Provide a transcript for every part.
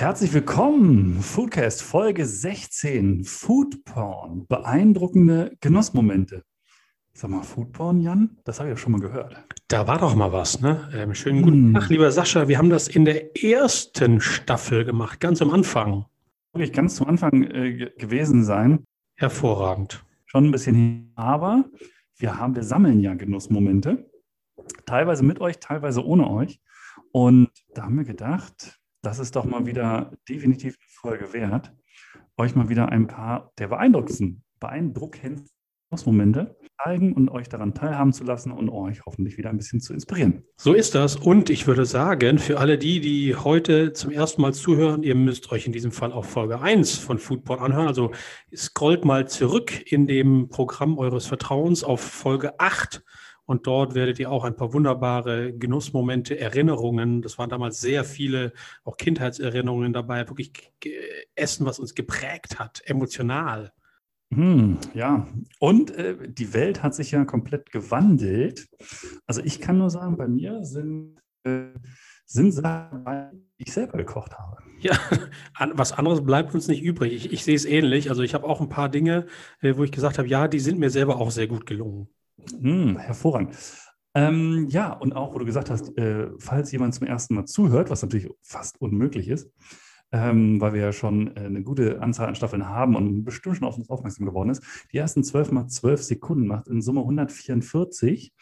Herzlich willkommen, Foodcast Folge 16, Food Porn, beeindruckende Genussmomente. Sag mal, Foodporn, Jan? Das habe ich ja schon mal gehört. Da war doch mal was, ne? Ähm, schönen guten hm. Tag, lieber Sascha. Wir haben das in der ersten Staffel gemacht, ganz am Anfang. Wirklich ganz zum Anfang äh, gewesen sein. Hervorragend. Schon ein bisschen hin. Aber wir haben, wir sammeln ja Genussmomente. Teilweise mit euch, teilweise ohne euch. Und da haben wir gedacht, das ist doch mal wieder definitiv eine Folge wert, euch mal wieder ein paar der beeindruckendsten, beeindruckendsten Momente zeigen und euch daran teilhaben zu lassen und euch hoffentlich wieder ein bisschen zu inspirieren. So ist das. Und ich würde sagen, für alle die, die heute zum ersten Mal zuhören, ihr müsst euch in diesem Fall auch Folge 1 von Foodboard anhören. Also scrollt mal zurück in dem Programm eures Vertrauens auf Folge 8 und dort werdet ihr auch ein paar wunderbare Genussmomente, Erinnerungen. Das waren damals sehr viele, auch Kindheitserinnerungen dabei. Wirklich Essen, was uns geprägt hat, emotional. Hm, ja, und äh, die Welt hat sich ja komplett gewandelt. Also ich kann nur sagen, bei mir sind, äh, sind Sachen, die ich selber gekocht habe. Ja, was anderes bleibt uns nicht übrig. Ich, ich sehe es ähnlich. Also ich habe auch ein paar Dinge, äh, wo ich gesagt habe, ja, die sind mir selber auch sehr gut gelungen. Hm, hervorragend. Ähm, ja, und auch, wo du gesagt hast, äh, falls jemand zum ersten Mal zuhört, was natürlich fast unmöglich ist, ähm, weil wir ja schon äh, eine gute Anzahl an Staffeln haben und bestimmt schon auf uns aufmerksam geworden ist. Die ersten zwölf mal zwölf Sekunden macht in Summe 144,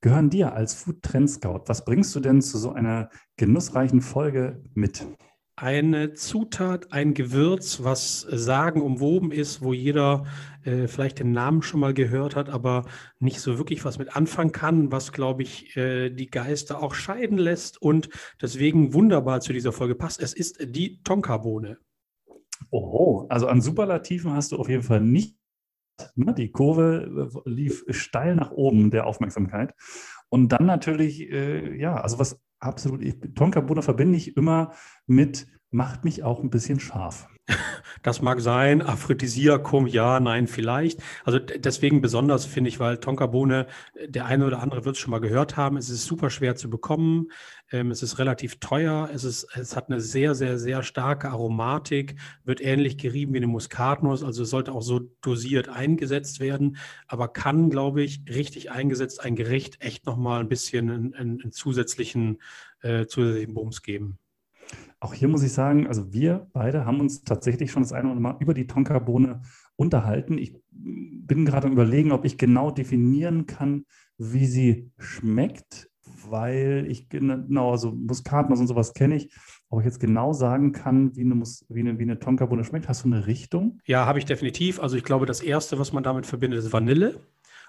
gehören dir als Food Trend Scout. Was bringst du denn zu so einer genussreichen Folge mit? Eine Zutat, ein Gewürz, was sagenumwoben ist, wo jeder äh, vielleicht den Namen schon mal gehört hat, aber nicht so wirklich was mit anfangen kann, was, glaube ich, äh, die Geister auch scheiden lässt und deswegen wunderbar zu dieser Folge passt. Es ist die Tonkabohne. Oh, also an Superlativen hast du auf jeden Fall nicht. Ne? Die Kurve äh, lief steil nach oben der Aufmerksamkeit. Und dann natürlich, äh, ja, also was absolut, Tonkabohne verbinde ich immer mit, macht mich auch ein bisschen scharf. Das mag sein, Aphrodisiakum, ja, nein, vielleicht. Also deswegen besonders finde ich, weil Tonkabohne, der eine oder andere wird es schon mal gehört haben, es ist super schwer zu bekommen, ähm, es ist relativ teuer, es, ist, es hat eine sehr, sehr, sehr starke Aromatik, wird ähnlich gerieben wie eine Muskatnuss, also sollte auch so dosiert eingesetzt werden, aber kann, glaube ich, richtig eingesetzt ein Gericht echt nochmal ein bisschen einen, einen zusätzlichen, äh, zusätzlichen Bums geben. Auch hier muss ich sagen, also wir beide haben uns tatsächlich schon das eine oder andere Mal über die Tonkabohne unterhalten. Ich bin gerade am Überlegen, ob ich genau definieren kann, wie sie schmeckt, weil ich genau, also Muskatnuss und sowas kenne ich. Ob ich jetzt genau sagen kann, wie eine, wie eine, wie eine Tonkabohne schmeckt, hast du eine Richtung? Ja, habe ich definitiv. Also ich glaube, das Erste, was man damit verbindet, ist Vanille.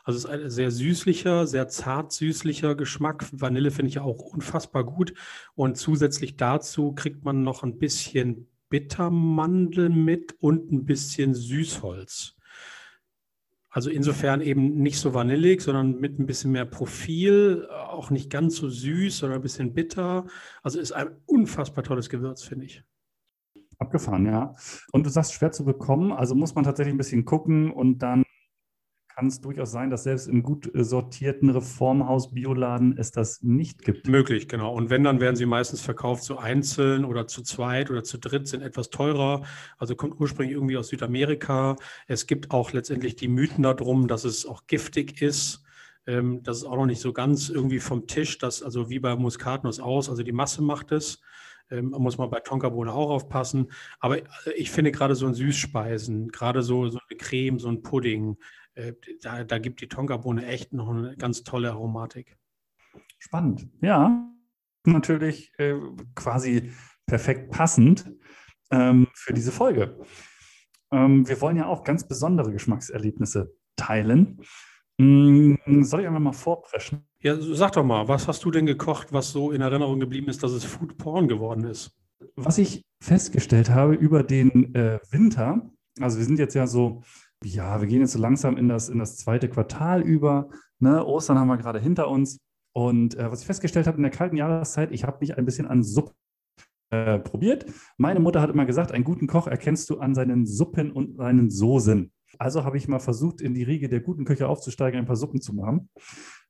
Also es ist ein sehr süßlicher, sehr zart süßlicher Geschmack. Vanille finde ich auch unfassbar gut. Und zusätzlich dazu kriegt man noch ein bisschen Bittermandel mit und ein bisschen Süßholz. Also insofern eben nicht so vanillig, sondern mit ein bisschen mehr Profil, auch nicht ganz so süß, sondern ein bisschen bitter. Also ist ein unfassbar tolles Gewürz, finde ich. Abgefahren, ja. Und du sagst schwer zu bekommen, also muss man tatsächlich ein bisschen gucken und dann kann es durchaus sein, dass selbst im gut äh, sortierten Reformhaus-Bioladen es das nicht gibt. Möglich, genau. Und wenn, dann werden sie meistens verkauft so einzeln oder zu zweit oder zu dritt, sind etwas teurer. Also kommt ursprünglich irgendwie aus Südamerika. Es gibt auch letztendlich die Mythen darum, dass es auch giftig ist. Ähm, das ist auch noch nicht so ganz irgendwie vom Tisch, das also wie bei Muskatnuss aus, also die Masse macht es. Ähm, muss man bei Tonkabohne auch aufpassen. Aber äh, ich finde gerade so ein Süßspeisen, gerade so, so eine Creme, so ein Pudding, da, da gibt die Tonkabohne echt noch eine ganz tolle Aromatik. Spannend. Ja, natürlich äh, quasi perfekt passend ähm, für diese Folge. Ähm, wir wollen ja auch ganz besondere Geschmackserlebnisse teilen. Ähm, soll ich einfach mal vorpreschen? Ja, sag doch mal, was hast du denn gekocht, was so in Erinnerung geblieben ist, dass es Food Porn geworden ist? Was ich festgestellt habe über den äh, Winter, also wir sind jetzt ja so Ja, wir gehen jetzt so langsam in das, in das zweite Quartal über. Ne? Ostern haben wir gerade hinter uns. Und äh, was ich festgestellt habe in der kalten Jahreszeit, ich habe mich ein bisschen an Suppe äh, probiert. Meine Mutter hat immer gesagt, einen guten Koch erkennst du an seinen Suppen und seinen Soßen. Also habe ich mal versucht, in die Riege der guten Küche aufzusteigen, ein paar Suppen zu machen.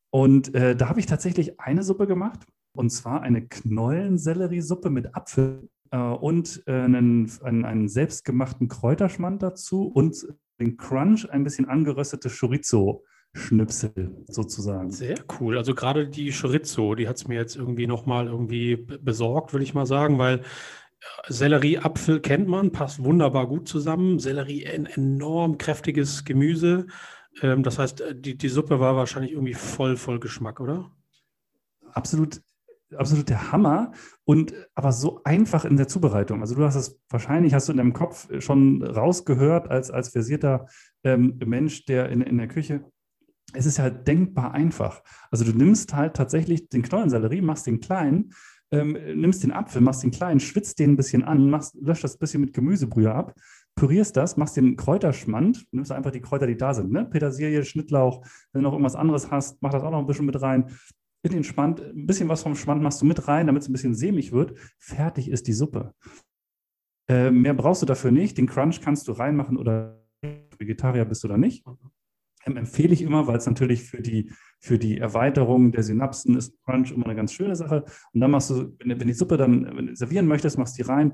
Und äh, da habe ich tatsächlich eine Suppe gemacht, und zwar eine Knollenselleriesuppe mit Apfel äh, und äh, einen, einen, einen, selbstgemachten Kräuterschmand dazu und den Crunch, ein bisschen angeröstete Chorizo. Schnipsel sozusagen. Sehr cool. Also gerade die Chorizo, die hat es mir jetzt irgendwie nochmal irgendwie besorgt, würde ich mal sagen, weil Sellerie, Apfel kennt man, passt wunderbar gut zusammen. Sellerie, ein enorm kräftiges Gemüse. Ähm, das heißt, äh, die, die Suppe war wahrscheinlich irgendwie voll, voll Geschmack, oder? Absolut, absolut der Hammer und aber so einfach in der Zubereitung. Also du hast es wahrscheinlich, hast du in deinem Kopf schon rausgehört als, als versierter ähm, Mensch, der in, in der Küche es ist halt denkbar einfach. Also du nimmst halt tatsächlich den Knollensellerie, machst den klein, ähm, nimmst den Apfel, machst den klein, schwitzt den ein bisschen an, machst, löscht das ein bisschen mit Gemüsebrühe ab, pürierst das, machst den Kräuterschmand, nimmst einfach die Kräuter, die da sind, ne? Petersilie, Schnittlauch, wenn du noch irgendwas anderes hast, mach das auch noch ein bisschen mit rein. Den Schmand, ein bisschen was vom Schmand machst du mit rein, damit es ein bisschen sämig wird. Fertig ist die Suppe. Äh, mehr brauchst du dafür nicht. Den Crunch kannst du reinmachen oder Vegetarier bist du da nicht. Ähm, empfehle ich immer, weil es natürlich für die für die Erweiterung der Synapsen ist Crunch immer eine ganz schöne Sache. Und dann machst du, wenn, du die Suppe dann servieren möchtest, machst du die rein,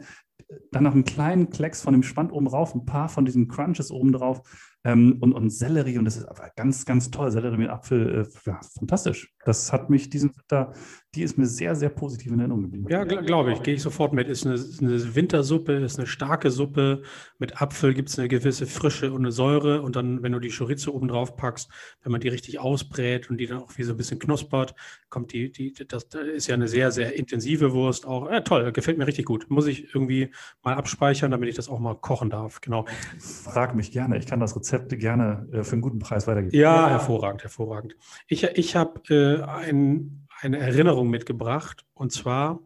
dann noch einen kleinen Klecks von dem Spand oben drauf, ein paar von diesen Crunches oben drauf ähm, und, und Sellerie. Und das ist aber ganz, ganz toll. Sellerie mit Apfel, äh, ja, fantastisch. Das hat mich diesen Winter, die ist mir sehr, sehr positiv in Erinnerung geblieben. Ja, gl glaube ich, gehe ich sofort mit. Ist eine, eine Wintersuppe, ist eine starke Suppe. Mit Apfel gibt es eine gewisse Frische und eine Säure. Und dann, wenn du die Chorizo oben drauf packst, wenn man die richtig ausbrät und die dann auch wie so ein bisschen knuspert, kommt die, die, das, das ist ja eine sehr, sehr intensive Wurst auch. Ja, toll, gefällt mir richtig gut. Muss ich irgendwie mal abspeichern, damit ich das auch mal kochen darf. Genau. Frag mich gerne. Ich kann das Rezept gerne äh, für einen guten Preis weitergeben. Ja, hervorragend, hervorragend. Ich, ich habe äh, ein, eine Erinnerung mitgebracht und zwar.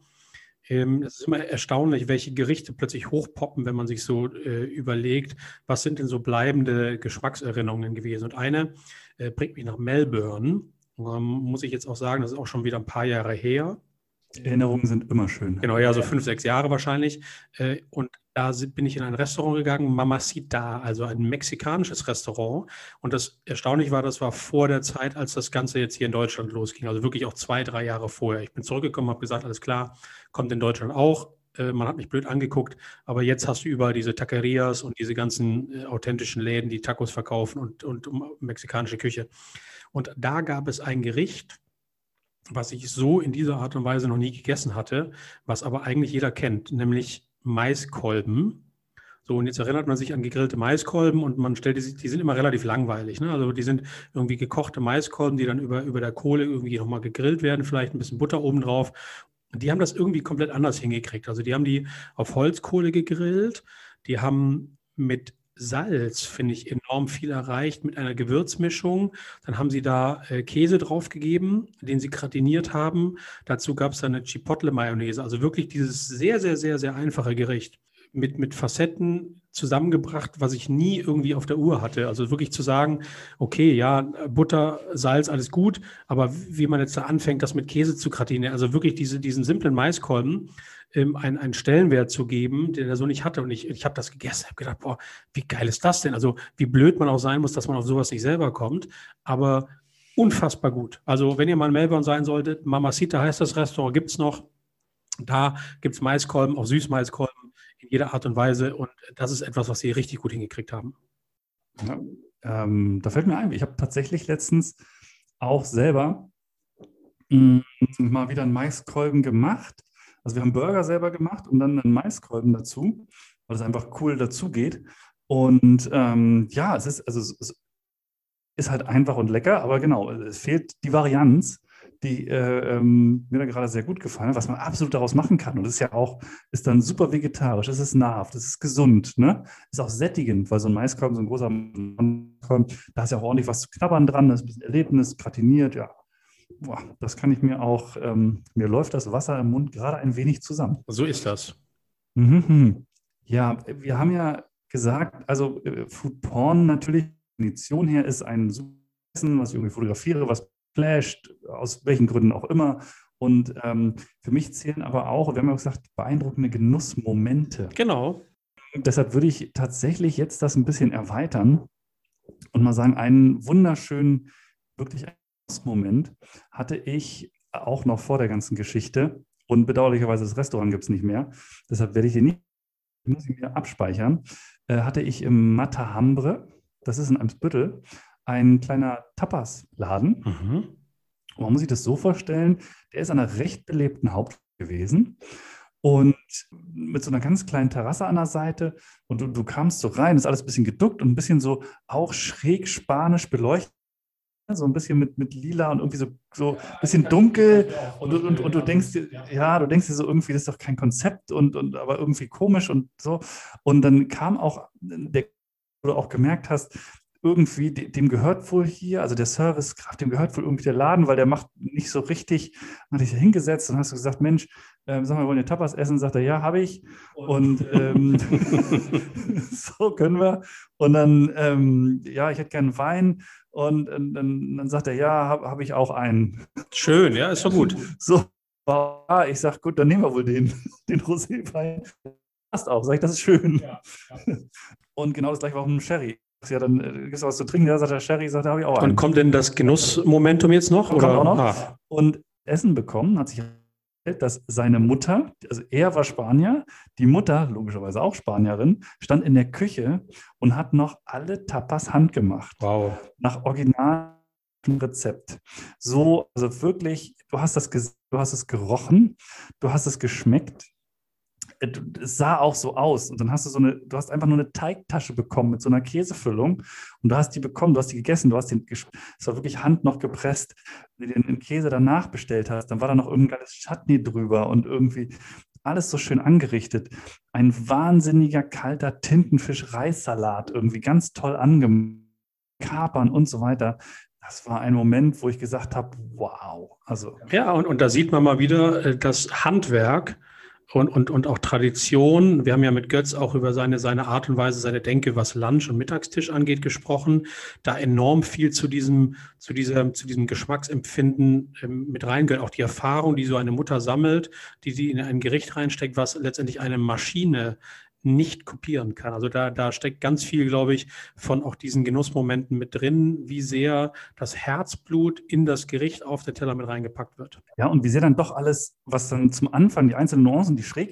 Ähm, es ist immer erstaunlich, welche Gerichte plötzlich hochpoppen, wenn man sich so äh, überlegt, was sind denn so bleibende Geschmackserinnerungen gewesen. Und eine äh, bringt mich nach Melbourne. Ähm, muss ich jetzt auch sagen, das ist auch schon wieder ein paar Jahre her. Erinnerungen sind immer schön. Genau, ja, so fünf, sechs Jahre wahrscheinlich. Äh, und da bin ich in ein Restaurant gegangen, Mamacita, also ein mexikanisches Restaurant. Und das erstaunlich war, das war vor der Zeit, als das Ganze jetzt hier in Deutschland losging. Also wirklich auch zwei, drei Jahre vorher. Ich bin zurückgekommen, habe gesagt, alles klar, kommt in Deutschland auch. Äh, man hat mich blöd angeguckt, aber jetzt hast du überall diese Taquerias und diese ganzen äh, authentischen Läden, die Tacos verkaufen und, und mexikanische Küche. Und da gab es ein Gericht, was ich so in dieser Art und Weise noch nie gegessen hatte, was aber eigentlich jeder kennt, nämlich Maiskolben. So, und jetzt erinnert man sich an gegrillte Maiskolben und man stellt die, die sind immer relativ langweilig. Ne? Also die sind irgendwie gekochte Maiskolben, die dann über, über der Kohle irgendwie nochmal gegrillt werden, vielleicht ein bisschen Butter oben drauf die haben das irgendwie komplett anders hingekriegt. Also die haben die auf Holzkohle gegrillt, die haben mit Salz, finde ich, enorm viel erreicht mit einer Gewürzmischung. Dann haben sie da äh, Käse draufgegeben, den sie gratiniert haben. Dazu gab es dann eine Chipotle-Mayonnaise. Also wirklich dieses sehr, sehr, sehr, sehr einfache Gericht mit, mit Facetten zusammengebracht, was ich nie irgendwie auf der Uhr hatte. Also wirklich zu sagen, okay, ja, Butter, Salz, alles gut, aber wie man jetzt da anfängt, das mit Käse zu gratinieren, also wirklich diese, diesen simplen Maiskolben, ähm, einen, einen Stellenwert zu geben, den er so nicht hatte. Und ich, ich habe das gegessen, habe gedacht, boah, wie geil ist das denn? Also wie blöd man auch sein muss, dass man auf sowas nicht selber kommt, aber unfassbar gut. Also wenn ihr mal in Melbourne sein solltet, Mamacita heißt das Restaurant, gibt es noch. Da gibt es Maiskolben, auch Süßmaiskolben in jeder Art und Weise. Und das ist etwas, was sie richtig gut hingekriegt haben. Ja, ähm, da fällt mir ein, ich habe tatsächlich letztens auch selber mh, mm, mal wieder einen Maiskolben gemacht. Also wir haben Burger selber gemacht und dann einen Maiskolben dazu, weil es einfach cool dazu geht. Und ähm, ja, es ist, also es ist halt einfach und lecker, aber genau, es fehlt die Varianz die äh, ähm, mir da gerade sehr gut gefallen, was man absolut daraus machen kann. Und das ist ja auch, ist dann super vegetarisch, es ist nahrhaft, es ist gesund, ne? Ist auch sättigend, weil so ein Maiskolben, so ein großer Maiskolben, da ist ja auch ordentlich was zu knabbern dran, das ist ein bisschen Erlebnis, gratiniert, ja. Boah, das kann ich mir auch, ähm, mir läuft das Wasser im Mund gerade ein wenig zusammen. So ist das. Mhm. Ja, wir haben ja gesagt, also äh, Food Porn natürlich, Definition her ist ein Essen, was ich irgendwie fotografiere, was flasht, aus welchen Gründen auch immer. Und ähm, für mich zählen aber auch, wir haben ja gesagt, beeindruckende Genussmomente. Genau. Deshalb würde ich tatsächlich jetzt das ein bisschen erweitern und mal sagen, einen wunderschönen, wirklich Genussmoment hatte ich auch noch vor der ganzen Geschichte. Und bedauerlicherweise das Restaurant gibt es nicht mehr. Deshalb werde ich den nicht, muss ich mir abspeichern. Äh, hatte ich im Matahambre, das ist in Eimsbüttel, ein kleiner Tapas-Laden. Mhm. man muss sich das so vorstellen, der ist an einer recht belebten Hauptstadt gewesen und mit so einer ganz kleinen Terrasse an der Seite und du, du kamst so rein, ist alles ein bisschen geduckt und ein bisschen so auch schräg spanisch beleuchtet so ein bisschen mit, mit lila und irgendwie so, so ein bisschen dunkel und, und, und du denkst dir, ja, du denkst dir so irgendwie, das ist doch kein Konzept und, und aber irgendwie komisch und so. Und dann kam auch der, wo du auch gemerkt hast, irgendwie, dem gehört wohl hier, also der Servicekraft, dem gehört wohl irgendwie der Laden, weil der macht nicht so richtig, hat dich hingesetzt und hast du gesagt, Mensch, ähm, sag mal, wollen wir Tapas essen? Sagt er, ja, habe ich. Und ähm, so können wir. Und dann, ähm, ja, ich hätte gerne Wein. Und, und dann, dann, sagt er, ja, habe hab ich auch einen. Schön, ja, ist doch gut. So, ich sage, gut, dann nehmen wir wohl den, den Roséwein. Passt auch, sag ich, das ist schön. Ja, ja. Und genau das gleiche war auch mit dem Sherry ja, dann äh, gibt es was zu trinken. Ja, sagt der Sherry, sagt, da habe ich auch einen. Und kommt denn das Genussmomentum jetzt noch? Oder? Auch noch. Ah. Und Essen bekommen, hat sich dass seine Mutter, also er war Spanier, die Mutter, logischerweise auch Spanierin, stand in der Küche und hat noch alle Tapas handgemacht. Wow. Nach originalem Rezept. So, also wirklich, du hast das, du hast es gerochen, du hast es geschmeckt es sah auch so aus. Und dann hast du so eine, du hast einfach nur eine Teigtasche bekommen mit so einer Käsefüllung und du hast die bekommen, du hast die gegessen, du hast den, es war wirklich Hand noch gepresst, wenn du den Käse danach bestellt hast, dann war da noch irgendein geiles Chutney drüber und irgendwie alles so schön angerichtet. Ein wahnsinniger kalter Tintenfisch-Reissalat, irgendwie ganz toll angemacht, Kapern und so weiter das war ein Moment, wo ich gesagt habe, wow. Also. Ja, und, und da sieht man mal wieder äh, das Handwerk und, und, und auch Tradition. Wir haben ja mit Götz auch über seine, seine Art und Weise, seine Denke, was Lunch- und Mittagstisch angeht, gesprochen. Da enorm viel zu diesem, zu dieser, zu diesem Geschmacksempfinden ähm, mit reingehört. Auch die Erfahrung, die so eine Mutter sammelt, die sie in ein Gericht reinsteckt, was letztendlich eine Maschine nicht kopieren kann. Also da, da steckt ganz viel, glaube ich, von auch diesen Genussmomenten mit drin, wie sehr das Herzblut in das Gericht auf der Teller mit reingepackt wird. Ja, und wie sehr dann doch alles, was dann zum Anfang, die einzelnen Nuancen, die schräg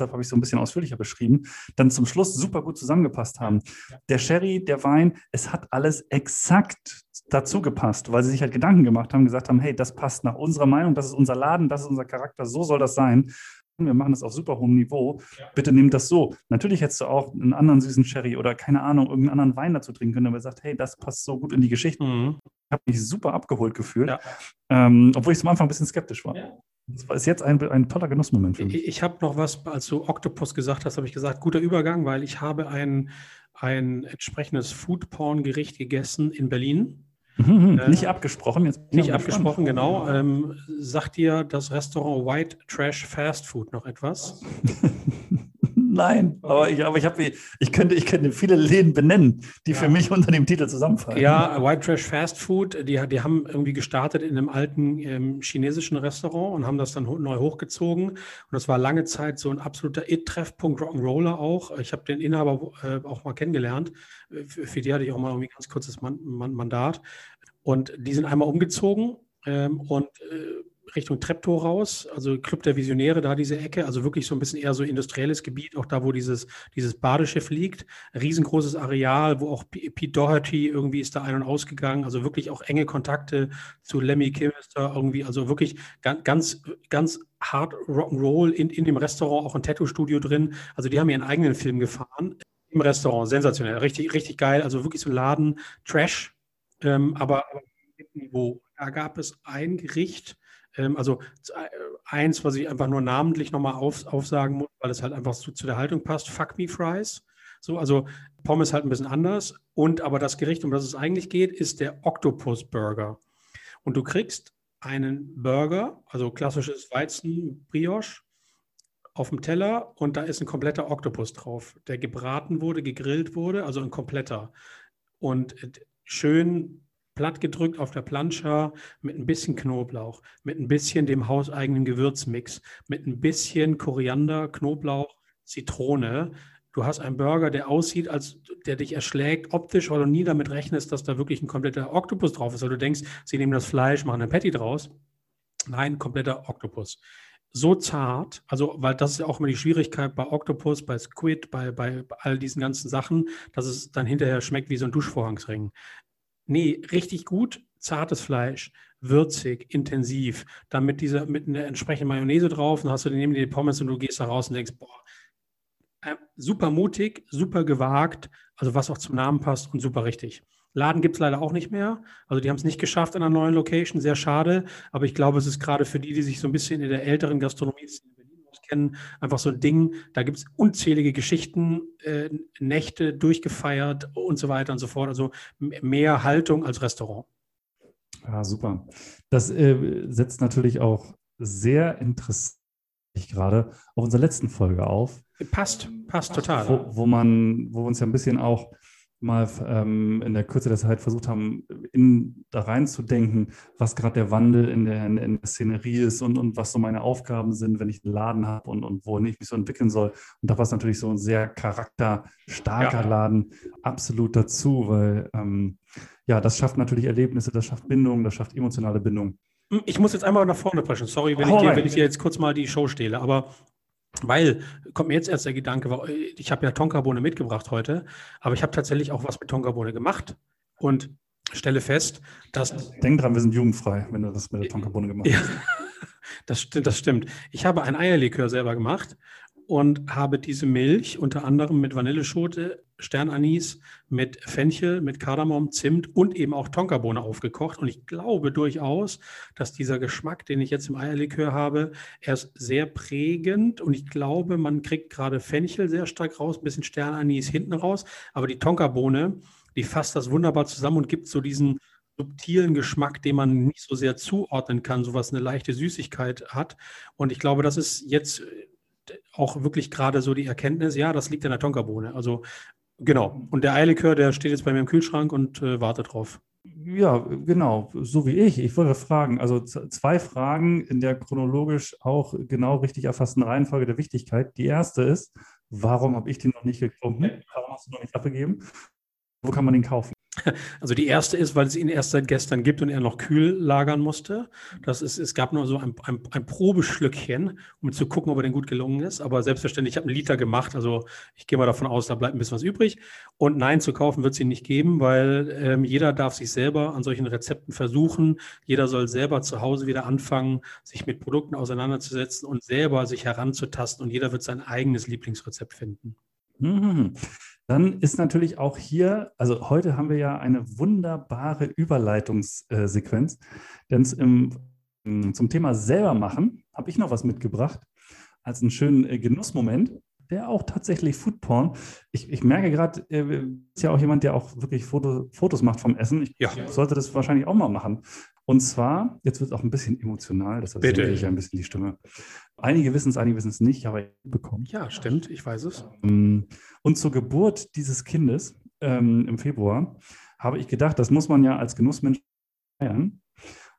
deshalb habe ich so ein bisschen ausführlicher beschrieben, dann zum Schluss super gut zusammengepasst haben. Der Sherry, der Wein, es hat alles exakt dazu gepasst, weil sie sich halt Gedanken gemacht haben, gesagt haben, hey, das passt nach unserer Meinung, das ist unser Laden, das ist unser Charakter, so soll das sein wir machen das auf super hohem Niveau, bitte nehmt das so. Natürlich hättest du auch einen anderen süßen Sherry oder keine Ahnung, irgendeinen anderen Wein dazu trinken können, aber er sagt, hey, das passt so gut in die Geschichte. Mhm. Ich habe mich super abgeholt gefühlt, ja. ähm, obwohl ich zum Anfang ein bisschen skeptisch war. Ja. Das ist jetzt ein, ein toller Genussmoment für mich. Ich, ich habe noch was, als du Octopus gesagt hast, habe ich gesagt, guter Übergang, weil ich habe ein, ein entsprechendes Foodporn-Gericht gegessen in Berlin. Mhm, äh, nicht abgesprochen. Jetzt nicht abgesprochen, genau. Ähm, sagt dir das Restaurant White Trash Fast Food noch etwas? Nein, aber ich, aber ich, hab, ich, könnte, ich könnte viele Läden benennen, die ja. für mich unter dem Titel zusammenfallen. Ja, White Trash Fast Food, die, die haben irgendwie gestartet in einem alten ähm, chinesischen Restaurant und haben das dann neu hochgezogen. Und das war lange Zeit so ein absoluter It-Treffpunkt, Rock'n'Roller auch. Ich habe den Inhaber äh, auch mal kennengelernt. Für, für, die hatte ich auch mal irgendwie ganz kurzes Man Man Mandat. Und die sind einmal umgezogen ähm, und äh, Richtung Treptow raus, also Club der Visionäre, da diese Ecke, also wirklich so ein bisschen eher so industrielles Gebiet, auch da, wo dieses, dieses Badeschiff liegt. Riesengroßes Areal, wo auch Pete Doherty irgendwie ist da ein- und ausgegangen, also wirklich auch enge Kontakte zu Lemmy Kilmister irgendwie, also wirklich ganz, ganz, ganz hart Rock'n'Roll in, in dem Restaurant, auch ein Tattoo-Studio drin. Also die haben ihren eigenen Film gefahren im Restaurant, sensationell, richtig, richtig geil, also wirklich so Laden, Trash, ähm, aber, aber Niveau. Da gab es ein Gericht, ähm, also äh, eins, was ich einfach nur namentlich nochmal auf, aufsagen muss, weil es halt einfach zu, zu der Haltung passt, Fuck Me Fries. So, also Pommes halt ein bisschen anders. Und aber das Gericht, um das es eigentlich geht, ist der Octopus Burger. Und du kriegst einen Burger, also klassisches Weizen-Brioche, auf dem Teller und da ist ein kompletter Oktopus drauf, der gebraten wurde, gegrillt wurde, also ein kompletter. Und äh, schön platt gedrückt auf der Plancha mit ein bisschen Knoblauch, mit ein bisschen dem hauseigenen Gewürzmix, mit ein bisschen Koriander, Knoblauch, Zitrone. Du hast einen Burger, der aussieht, als der dich erschlägt optisch, weil du nie damit rechnest, dass da wirklich ein kompletter Oktopus drauf ist, weil du denkst, sie nehmen das Fleisch, machen ein Patty draus. Nein, kompletter Oktopus. So zart, also, weil das ist ja auch immer die Schwierigkeit bei Oktopus, bei Squid, bei, bei all diesen ganzen Sachen, dass es dann hinterher schmeckt wie so ein Duschvorhangsring. Nee, richtig gut, zartes Fleisch, würzig, intensiv, dann mit dieser, mit einer entsprechenden Mayonnaise drauf, dann hast du neben die Pommes und du gehst da raus und denkst, boah, äh, super mutig, super gewagt, also was auch zum Namen passt und super richtig. Laden gibt es leider auch nicht mehr. Also die haben es nicht geschafft in einer neuen Location, sehr schade. Aber ich glaube, es ist gerade für die, die sich so ein bisschen in der älteren Gastronomie auskennen, einfach so ein Ding. Da gibt es unzählige Geschichten, äh, Nächte durchgefeiert und so weiter und so fort. Also mehr Haltung als Restaurant. Ja, super. Das äh, setzt natürlich auch sehr interessant gerade auf unserer letzten Folge auf. Passt, passt total. Wo, wo man, wo wir uns ja ein bisschen auch mal ähm, in der Kürze der Zeit versucht haben, in, da reinzudenken, was gerade der Wandel in der, in der Szenerie ist und, und was so meine Aufgaben sind, wenn ich einen Laden habe und, und wo ich mich so entwickeln soll. Und da war es natürlich so ein sehr charakterstarker ja. Laden absolut dazu, weil ähm, ja, das schafft natürlich Erlebnisse, das schafft Bindung, das schafft emotionale Bindung. Ich muss jetzt einmal nach vorne preschen. Sorry, wenn, oh, ich, dir, wenn ich dir jetzt kurz mal die Show stehle. Aber weil, kommt mir jetzt erst der Gedanke, ich habe ja Tonkabohne mitgebracht heute, aber ich habe tatsächlich auch was mit Tonkabohne gemacht und stelle fest, dass. Denk dran, wir sind jugendfrei, wenn du das mit der Tonkabohne gemacht hast. Ja, das, das stimmt. Ich habe ein Eierlikör selber gemacht und habe diese Milch unter anderem mit Vanilleschote, Sternanis, mit Fenchel, mit Kardamom, Zimt und eben auch Tonkabohne aufgekocht. Und ich glaube durchaus, dass dieser Geschmack, den ich jetzt im Eierlikör habe, er ist sehr prägend. Und ich glaube, man kriegt gerade Fenchel sehr stark raus, ein bisschen Sternanis hinten raus. Aber die Tonkabohne, die fasst das wunderbar zusammen und gibt so diesen subtilen Geschmack, den man nicht so sehr zuordnen kann, so was eine leichte Süßigkeit hat. Und ich glaube, das ist jetzt auch wirklich gerade so die Erkenntnis, ja, das liegt in der Tonkabohne. Also genau. Und der Eierlikör, der steht jetzt bei mir im Kühlschrank und äh, wartet drauf. Ja, genau, so wie ich. Ich wollte fragen, also zwei Fragen in der chronologisch auch genau richtig erfassten Reihenfolge der Wichtigkeit. Die erste ist, warum habe ich den noch nicht getrunken? Warum hast du noch nicht abgegeben? Wo kann man den kaufen? Also die erste ist, weil es ihn erst seit gestern gibt und er noch kühl lagern musste. Das ist, es gab nur so ein, ein, ein Probeschlückchen, um zu gucken, ob er denn gut gelungen ist. Aber selbstverständlich, ich habe einen Liter gemacht. Also ich gehe mal davon aus, da bleibt ein bisschen was übrig. Und nein, zu kaufen wird es ihn nicht geben, weil ähm, jeder darf sich selber an solchen Rezepten versuchen. Jeder soll selber zu Hause wieder anfangen, sich mit Produkten auseinanderzusetzen und selber sich heranzutasten. Und jeder wird sein eigenes Lieblingsrezept finden. Mhm. Dann ist natürlich auch hier, also heute haben wir ja eine wunderbare Überleitungssequenz, denn zum Thema selber machen habe ich noch was mitgebracht als einen schönen äh, Genussmoment, der auch tatsächlich Foodporn. Ich, ich merke gerade, äh, ist ja auch jemand, der auch wirklich Foto, Fotos macht vom Essen. Ich ja. sollte das wahrscheinlich auch mal machen. Und zwar, jetzt wird es auch ein bisschen emotional, deshalb Bitte. ich ja ein bisschen die Stimme. Einige wissen es, einige wissen es nicht, aber ich bekommen. Ja, stimmt, ich weiß es. Ähm, und zur Geburt dieses Kindes ähm, im Februar habe ich gedacht, das muss man ja als Genussmensch feiern.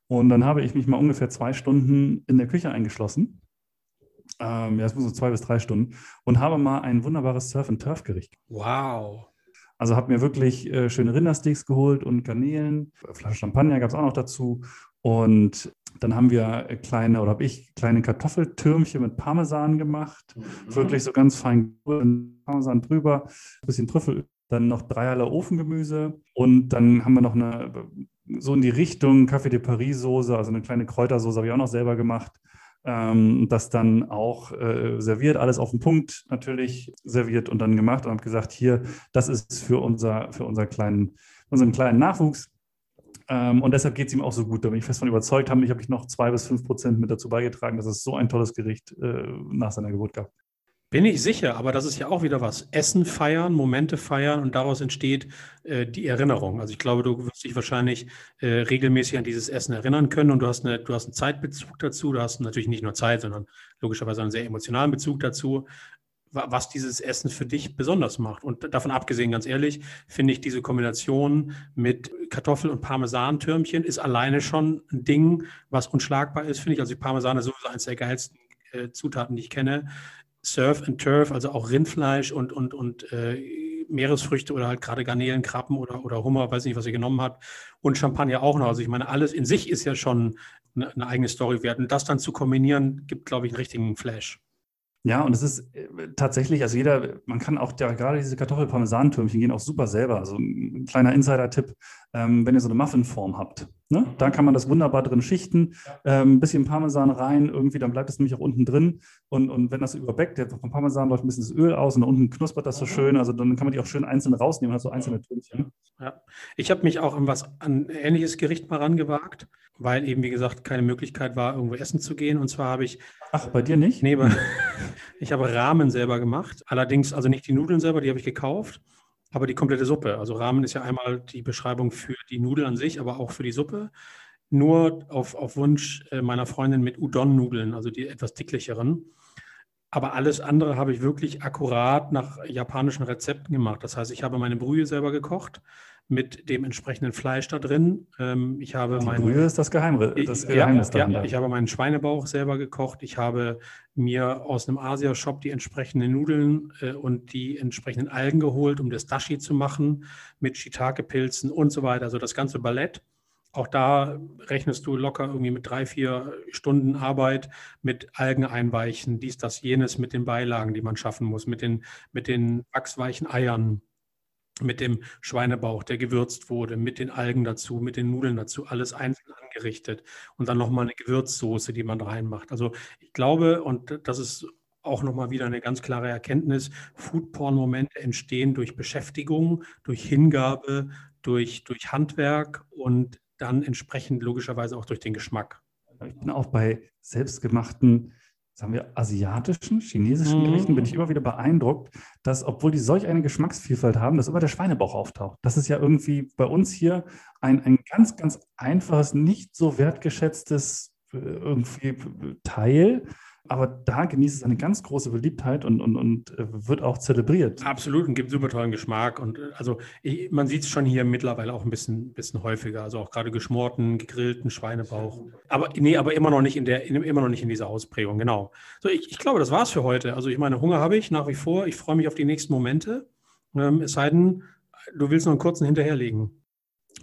Und dann habe ich mich mal ungefähr zwei Stunden in der Küche eingeschlossen. Ähm, ja, es muss so zwei bis drei Stunden. Und habe mal ein wunderbares Surf-and-Turf-Gericht. Wow. Also habe mir wirklich äh, schöne Rindersteaks geholt und Garnelen. Flasche Champagner gab es auch noch dazu. Und dann haben wir kleine, oder habe ich kleine Kartoffeltürmchen mit Parmesan gemacht. Mhm. Wirklich so ganz fein Parmesan drüber, ein bisschen Trüffel, dann noch dreierlei Ofengemüse. Und dann haben wir noch eine, so in die Richtung Café de Paris Soße, also eine kleine Kräutersoße habe ich auch noch selber gemacht ähm, das dann auch äh, serviert, alles auf den Punkt natürlich serviert und dann gemacht und habe gesagt, hier, das ist für, unser, für unser kleinen, unseren kleinen Nachwuchs. Ähm, und deshalb geht es ihm auch so gut. Da bin ich fest von überzeugt, habe ich, habe ich noch zwei bis fünf Prozent mit dazu beigetragen, dass es so ein tolles Gericht äh, nach seiner Geburt gab. Bin ich sicher, aber das ist ja auch wieder was. Essen feiern, Momente feiern und daraus entsteht äh, die Erinnerung. Also ich glaube, du wirst dich wahrscheinlich äh, regelmäßig an dieses Essen erinnern können und du hast, eine, du hast einen Zeitbezug dazu. Du hast natürlich nicht nur Zeit, sondern logischerweise einen sehr emotionalen Bezug dazu, was dieses Essen für dich besonders macht. Und davon abgesehen, ganz ehrlich, finde ich diese Kombination mit Kartoffel- und Parmesantürmchen ist alleine schon ein Ding, was unschlagbar ist, finde ich. Also die Parmesan ist sowieso eines der geilsten äh, Zutaten, die ich kenne. Surf and Turf, also auch Rindfleisch und, und, und äh, Meeresfrüchte oder halt gerade Garnelen, Krabben oder, oder Hummer, weiß nicht, was ihr genommen habt. Und Champagner auch noch. Also ich meine, alles in sich ist ja schon eine, eine eigene Story wert. Und das dann zu kombinieren, gibt, glaube ich, einen richtigen Flash. Ja, und es ist äh, tatsächlich, also jeder, man kann auch ja, gerade diese Kartoffel-Parmesan-Türmchen gehen auch super selber. Also ein kleiner Insider-Tipp, ähm, wenn ihr so eine Muffinform habt, ne? da kann man das wunderbar drin schichten, ein ähm, bisschen Parmesan rein, irgendwie, dann bleibt es nämlich auch unten drin. Und, und wenn das überbeckt, der vom Parmesan läuft ein bisschen das Öl aus und unten knuspert das so schön. Also dann kann man die auch schön einzeln rausnehmen, hat so einzelne Türmchen. Ja, ich habe mich auch an was an ein ähnliches Gericht mal rangewagt, weil eben, wie gesagt, keine Möglichkeit war, irgendwo essen zu gehen. Und zwar habe ich. Ach, bei dir nicht? Nee, ich habe Rahmen selber gemacht. Allerdings, also nicht die Nudeln selber, die habe ich gekauft, aber die komplette Suppe. Also Rahmen ist ja einmal die Beschreibung für die Nudeln an sich, aber auch für die Suppe. Nur auf, auf Wunsch äh, meiner Freundin mit Udon-Nudeln, also die etwas dicklicheren. Aber alles andere habe ich wirklich akkurat nach japanischen Rezepten gemacht. Das heißt, ich habe meine Brühe selber gekocht mit dem entsprechenden Fleisch da drin. Ähm, ich habe Die mein, Brühe ist das, Geheimre das Geheimnis ja. Ja, ich habe meinen Schweinebauch selber gekocht. Ich habe mir aus einem Asia-Shop die entsprechenden Nudeln äh, und die entsprechenden Algen geholt, um das Dashi zu machen mit Shiitake-Pilzen und so weiter. Also das ganze Ballett. Auch da rechnest du locker irgendwie mit drei, vier Stunden Arbeit mit Algen einweichen, dies, das, jenes, mit den Beilagen, die man schaffen muss, mit den, mit den wachsweichen Eiern, mit dem Schweinebauch, der gewürzt wurde, mit den Algen dazu, mit den Nudeln dazu, alles einzeln angerichtet und dann nochmal eine Gewürzsoße, die man reinmacht. Also ich glaube, und das ist auch nochmal wieder eine ganz klare Erkenntnis, Foodporn-Momente entstehen durch Beschäftigung, durch Hingabe, durch, durch Handwerk und dann entsprechend logischerweise auch durch den Geschmack. Ich bin auch bei selbstgemachten sagen wir, asiatischen, chinesischen mhm. Gerichten bin ich immer wieder beeindruckt, dass, obwohl die solch eine Geschmacksvielfalt haben, dass immer der Schweinebauch auftaucht. Das ist ja irgendwie bei uns hier ein, ein ganz, ganz einfaches, nicht so wertgeschätztes äh, irgendwie Teil, aber da genießt es eine ganz große Beliebtheit und, und, und äh, wird auch zelebriert. Absolut und gibt super tollen Geschmack. Und äh, also ich, man sieht es schon hier mittlerweile auch ein bisschen, bisschen häufiger. Also auch gerade geschmorten, gegrillten Schweinebauch. Aber nee, aber immer noch nicht in der, immer noch nicht in dieser Ausprägung, genau. So, ich, ich glaube, das war's für heute. Also ich meine, Hunger habe ich nach wie vor. Ich freue mich auf die nächsten Momente. Ähm, es sei denn, du willst noch einen kurzen hinterherlegen.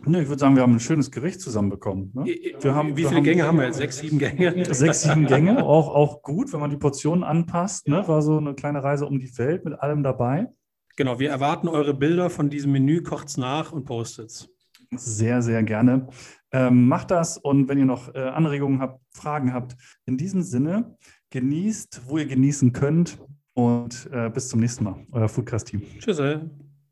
Ne, ich würde sagen, wir haben ein schönes Gericht zusammenbekommen. Ne? Wir haben, Wie viele haben, Gänge haben wir jetzt? Sechs, sieben Gänge? Sechs, sieben Gänge, auch, auch gut, wenn man die Portionen anpasst. Ne? War so eine kleine Reise um die Welt mit allem dabei. Genau, wir erwarten eure Bilder von diesem Menü, kocht's nach und postet's. Sehr, sehr gerne. Ähm, macht das und wenn ihr noch äh, Anregungen habt, Fragen habt, in diesem Sinne, genießt, wo ihr genießen könnt und äh, bis zum nächsten Mal. Euer Foodcast-Team. Tschüss.